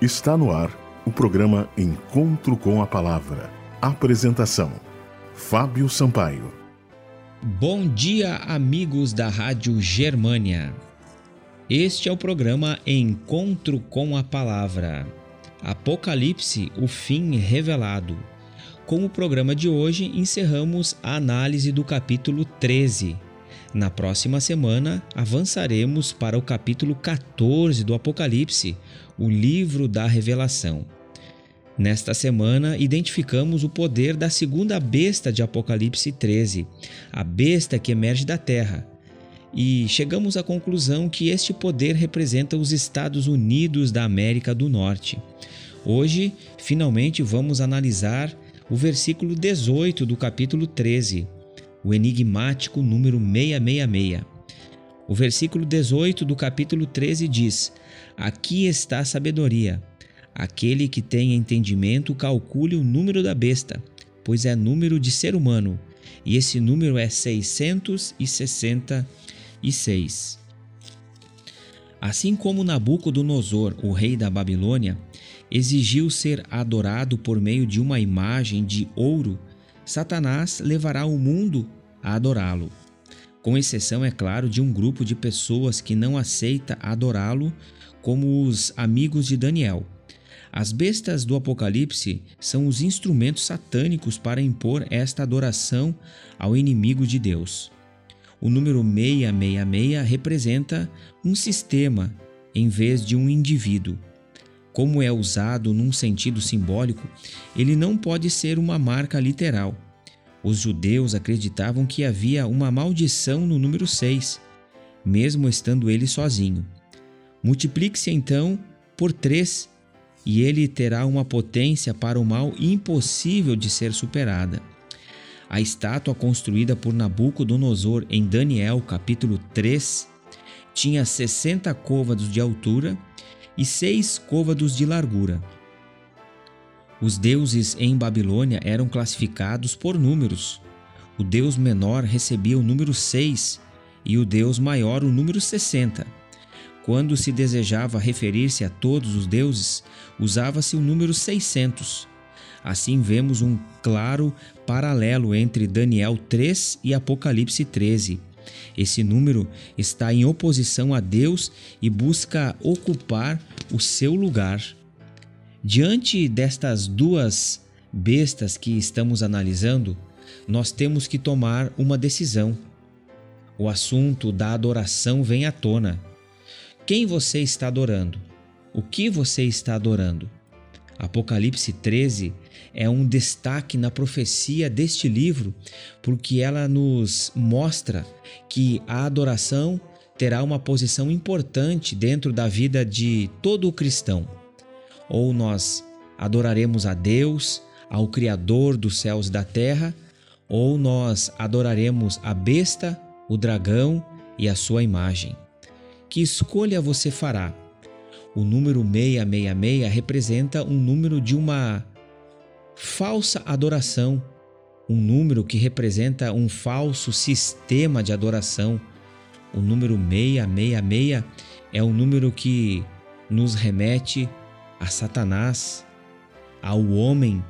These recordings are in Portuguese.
Está no ar o programa Encontro com a Palavra. Apresentação: Fábio Sampaio. Bom dia, amigos da Rádio Germânia. Este é o programa Encontro com a Palavra. Apocalipse, o fim revelado. Com o programa de hoje, encerramos a análise do capítulo 13. Na próxima semana, avançaremos para o capítulo 14 do Apocalipse, o livro da Revelação. Nesta semana, identificamos o poder da segunda besta de Apocalipse 13, a besta que emerge da terra. E chegamos à conclusão que este poder representa os Estados Unidos da América do Norte. Hoje, finalmente, vamos analisar o versículo 18 do capítulo 13, o enigmático número 666. O versículo 18 do capítulo 13 diz: Aqui está a sabedoria. Aquele que tem entendimento calcule o número da besta, pois é número de ser humano, e esse número é 666. Assim como Nabucodonosor, o rei da Babilônia, exigiu ser adorado por meio de uma imagem de ouro, Satanás levará o mundo a adorá-lo. Com exceção, é claro, de um grupo de pessoas que não aceita adorá-lo, como os amigos de Daniel. As bestas do Apocalipse são os instrumentos satânicos para impor esta adoração ao inimigo de Deus. O número 666 representa um sistema em vez de um indivíduo como é usado num sentido simbólico, ele não pode ser uma marca literal. Os judeus acreditavam que havia uma maldição no número 6, mesmo estando ele sozinho. Multiplique-se então por 3 e ele terá uma potência para o mal impossível de ser superada. A estátua construída por Nabucodonosor em Daniel, capítulo 3, tinha 60 côvados de altura e seis côvados de largura. Os deuses em Babilônia eram classificados por números. O deus menor recebia o número 6 e o deus maior o número 60. Quando se desejava referir-se a todos os deuses, usava-se o número 600. Assim vemos um claro paralelo entre Daniel 3 e Apocalipse 13. Esse número está em oposição a Deus e busca ocupar o seu lugar. Diante destas duas bestas que estamos analisando, nós temos que tomar uma decisão. O assunto da adoração vem à tona. Quem você está adorando? O que você está adorando? Apocalipse 13 é um destaque na profecia deste livro, porque ela nos mostra que a adoração terá uma posição importante dentro da vida de todo cristão. Ou nós adoraremos a Deus, ao Criador dos céus e da terra, ou nós adoraremos a besta, o dragão e a sua imagem. Que escolha você fará? O número 666 representa um número de uma falsa adoração, um número que representa um falso sistema de adoração. O número 666 é um número que nos remete a Satanás, ao homem,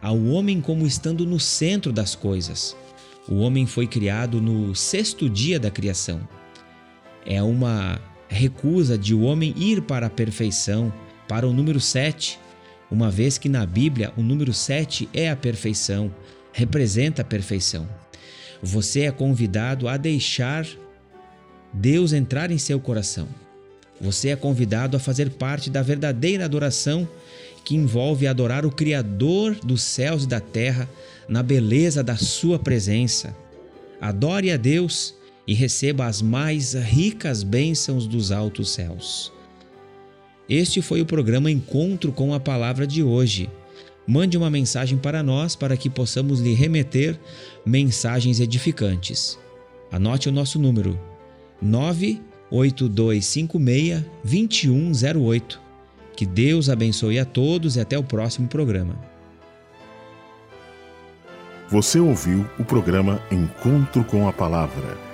ao homem como estando no centro das coisas. O homem foi criado no sexto dia da criação. É uma recusa de o homem ir para a perfeição, para o número 7, uma vez que na Bíblia o número 7 é a perfeição, representa a perfeição. Você é convidado a deixar Deus entrar em seu coração. Você é convidado a fazer parte da verdadeira adoração que envolve adorar o Criador dos céus e da terra na beleza da Sua presença. Adore a Deus e receba as mais ricas bênçãos dos altos céus. Este foi o programa Encontro com a Palavra de hoje. Mande uma mensagem para nós para que possamos lhe remeter mensagens edificantes. Anote o nosso número: 98256 2108. Que Deus abençoe a todos e até o próximo programa. Você ouviu o programa Encontro com a Palavra